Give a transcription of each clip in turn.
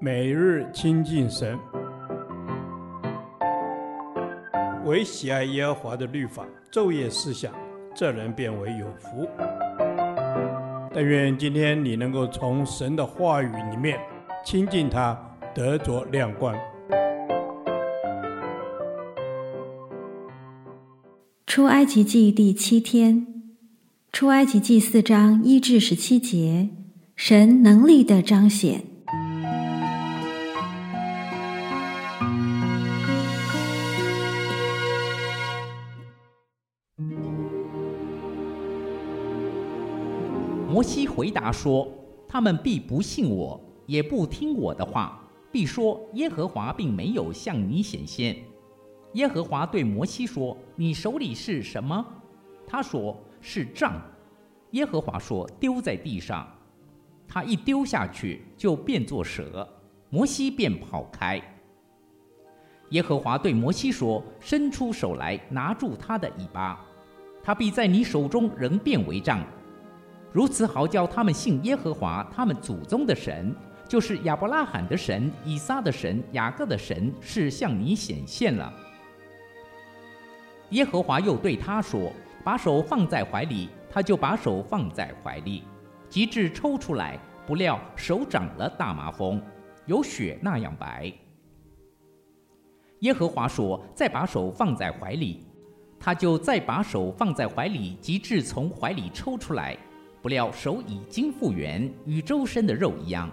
每日亲近神，唯喜爱耶和华的律法，昼夜思想，这人便为有福。但愿今天你能够从神的话语里面亲近他，得着亮光。出埃及记第七天，出埃及记四章一至十七节，神能力的彰显。摩西回答说：“他们必不信我，也不听我的话，必说耶和华并没有向你显现。”耶和华对摩西说：“你手里是什么？”他说：“是杖。”耶和华说：“丢在地上。”他一丢下去，就变作蛇，摩西便跑开。耶和华对摩西说：“伸出手来，拿住他的尾巴，他必在你手中仍变为杖。”如此好叫他们信耶和华他们祖宗的神，就是亚伯拉罕的神、以撒的神、雅各的神，是向你显现了。耶和华又对他说：“把手放在怀里。”他就把手放在怀里，及至抽出来，不料手长了大麻风，有雪那样白。耶和华说：“再把手放在怀里。”他就再把手放在怀里，及至从怀里抽出来。不料手已经复原，与周身的肉一样。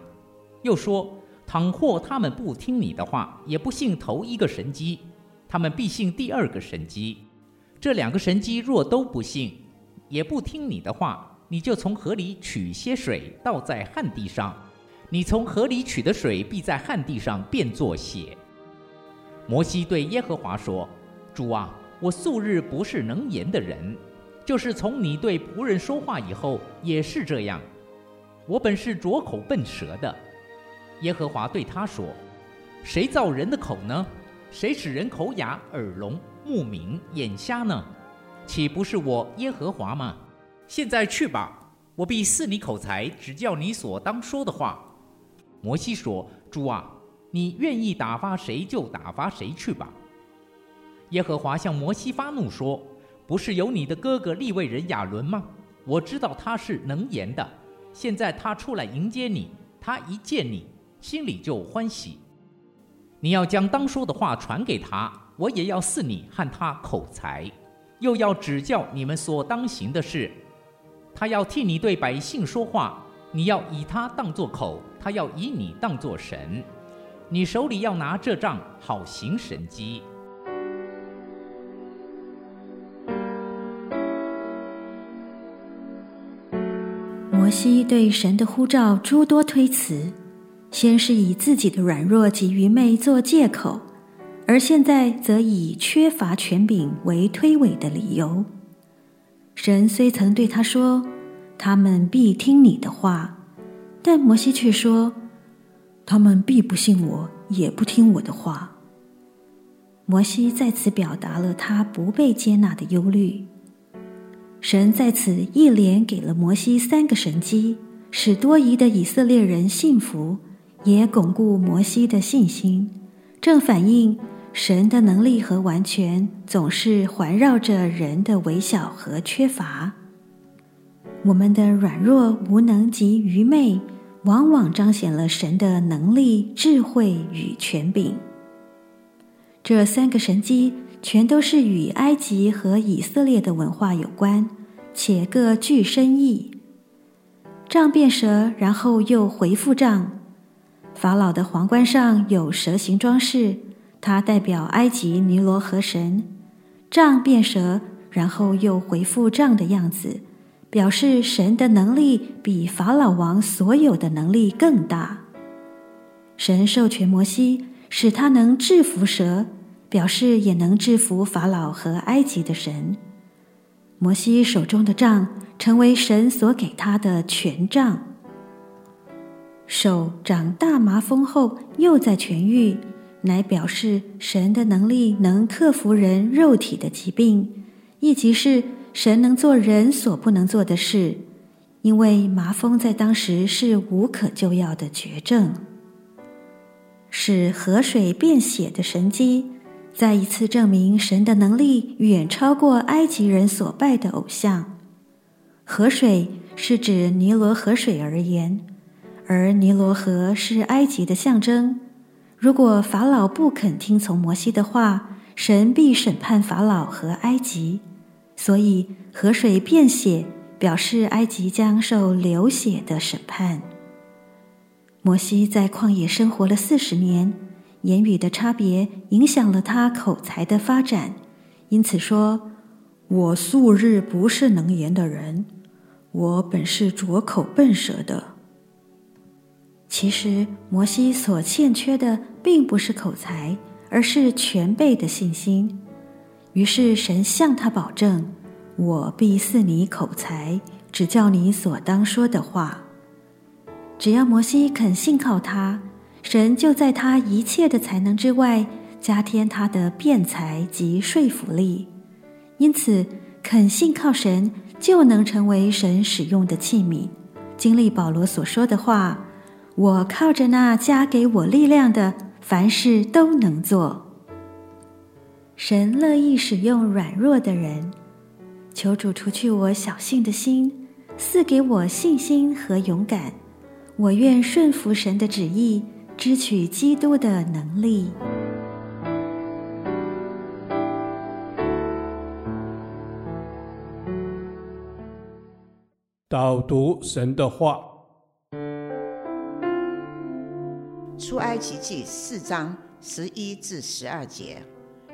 又说：倘或他们不听你的话，也不信头一个神迹，他们必信第二个神迹。这两个神迹若都不信，也不听你的话，你就从河里取些水，倒在旱地上。你从河里取的水，必在旱地上变作血。摩西对耶和华说：主啊，我素日不是能言的人。就是从你对仆人说话以后，也是这样。我本是拙口笨舌的。耶和华对他说：“谁造人的口呢？谁使人口哑、耳聋、目明、眼瞎呢？岂不是我耶和华吗？现在去吧，我必赐你口才，指教你所当说的话。”摩西说：“主啊，你愿意打发谁就打发谁去吧。”耶和华向摩西发怒说。不是有你的哥哥立位人亚伦吗？我知道他是能言的。现在他出来迎接你，他一见你，心里就欢喜。你要将当说的话传给他，我也要赐你和他口才，又要指教你们所当行的事。他要替你对百姓说话，你要以他当作口，他要以你当作神。你手里要拿这杖，好行神迹。西对神的呼召诸多推辞，先是以自己的软弱及愚昧做借口，而现在则以缺乏权柄为推诿的理由。神虽曾对他说：“他们必听你的话。”但摩西却说：“他们必不信我，也不听我的话。”摩西在此表达了他不被接纳的忧虑。神在此一连给了摩西三个神迹，使多疑的以色列人信服，也巩固摩西的信心，正反映神的能力和完全总是环绕着人的微小和缺乏。我们的软弱、无能及愚昧，往往彰显了神的能力、智慧与权柄。这三个神迹。全都是与埃及和以色列的文化有关，且各具深意。杖变蛇，然后又回复杖。法老的皇冠上有蛇形装饰，它代表埃及尼罗河神。杖变蛇，然后又回复杖的样子，表示神的能力比法老王所有的能力更大。神授权摩西，使他能制服蛇。表示也能制服法老和埃及的神。摩西手中的杖成为神所给他的权杖。手长大麻风后又再痊愈，乃表示神的能力能克服人肉体的疾病，亦即是神能做人所不能做的事。因为麻风在当时是无可救药的绝症。使河水变血的神迹，再一次证明神的能力远超过埃及人所拜的偶像。河水是指尼罗河水而言，而尼罗河是埃及的象征。如果法老不肯听从摩西的话，神必审判法老和埃及。所以河水变血，表示埃及将受流血的审判。摩西在旷野生活了四十年，言语的差别影响了他口才的发展，因此说：“我素日不是能言的人，我本是拙口笨舌的。”其实，摩西所欠缺的并不是口才，而是全备的信心。于是神向他保证：“我必赐你口才，只教你所当说的话。”只要摩西肯信靠他，神就在他一切的才能之外，加添他的辩才及说服力。因此，肯信靠神，就能成为神使用的器皿，经历保罗所说的话：“我靠着那加给我力量的，凡事都能做。”神乐意使用软弱的人，求主除去我小信的心，赐给我信心和勇敢。我愿顺服神的旨意，支取基督的能力。导读神的话，出埃及记四章十一至十二节，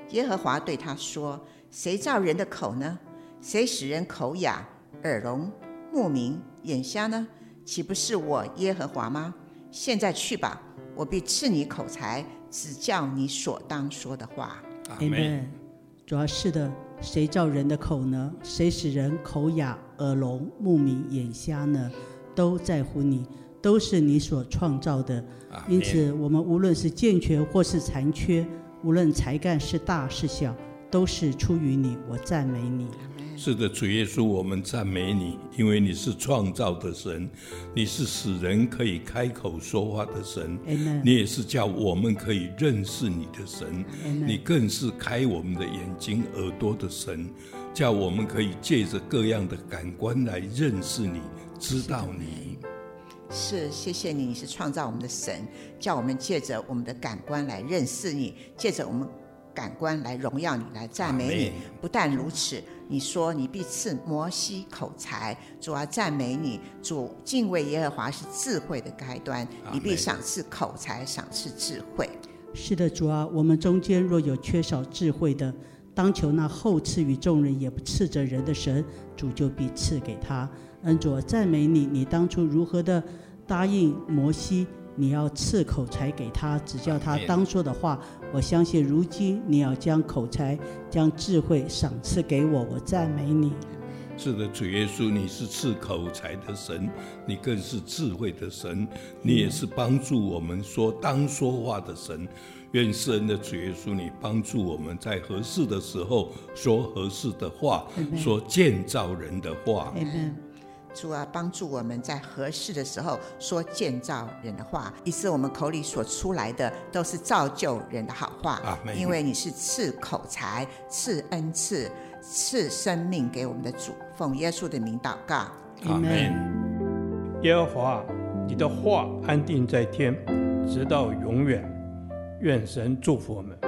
耶和华对他说：“谁造人的口呢？谁使人口哑、耳聋、目明、眼瞎呢？”岂不是我耶和华吗？现在去吧，我必赐你口才，指教你所当说的话。阿门。主要是的，谁造人的口呢？谁使人口哑、耳聋、目明、眼瞎呢？都在乎你，都是你所创造的。因此，我们无论是健全或是残缺，无论才干是大是小，都是出于你。我赞美你。是的，主耶稣，我们赞美你，因为你是创造的神，你是使人可以开口说话的神.你也是叫我们可以认识你的神.你更是开我们的眼睛、耳朵的神，叫我们可以借着各样的感官来认识你、知道你。是，谢谢你，你是创造我们的神，叫我们借着我们的感官来认识你，借着我们感官来荣耀你、来赞美你。不但如此。你说你必赐摩西口才，主啊，赞美你，主敬畏耶和华是智慧的开端，你必赏赐口才，赏赐智慧。是的，主啊，我们中间若有缺少智慧的，当求那厚赐与众人也不赐着人的神，主就必赐给他。恩主赞美你，你当初如何的答应摩西？你要赐口才给他，指教他当说的话。我相信如今你要将口才、将智慧赏赐给我，我赞美你。是的，主耶稣，你是赐口才的神，你更是智慧的神，你也是帮助我们说当说话的神。愿圣恩的主耶稣，你帮助我们在合适的时候说合适的话说建造人的话。主啊，帮助我们在合适的时候说建造人的话，以致我们口里所出来的都是造就人的好话。啊，因为你是赐口才、赐恩赐、赐生命给我们的主，奉耶稣的名祷告。阿门。耶和华，你的话安定在天，直到永远。愿神祝福我们。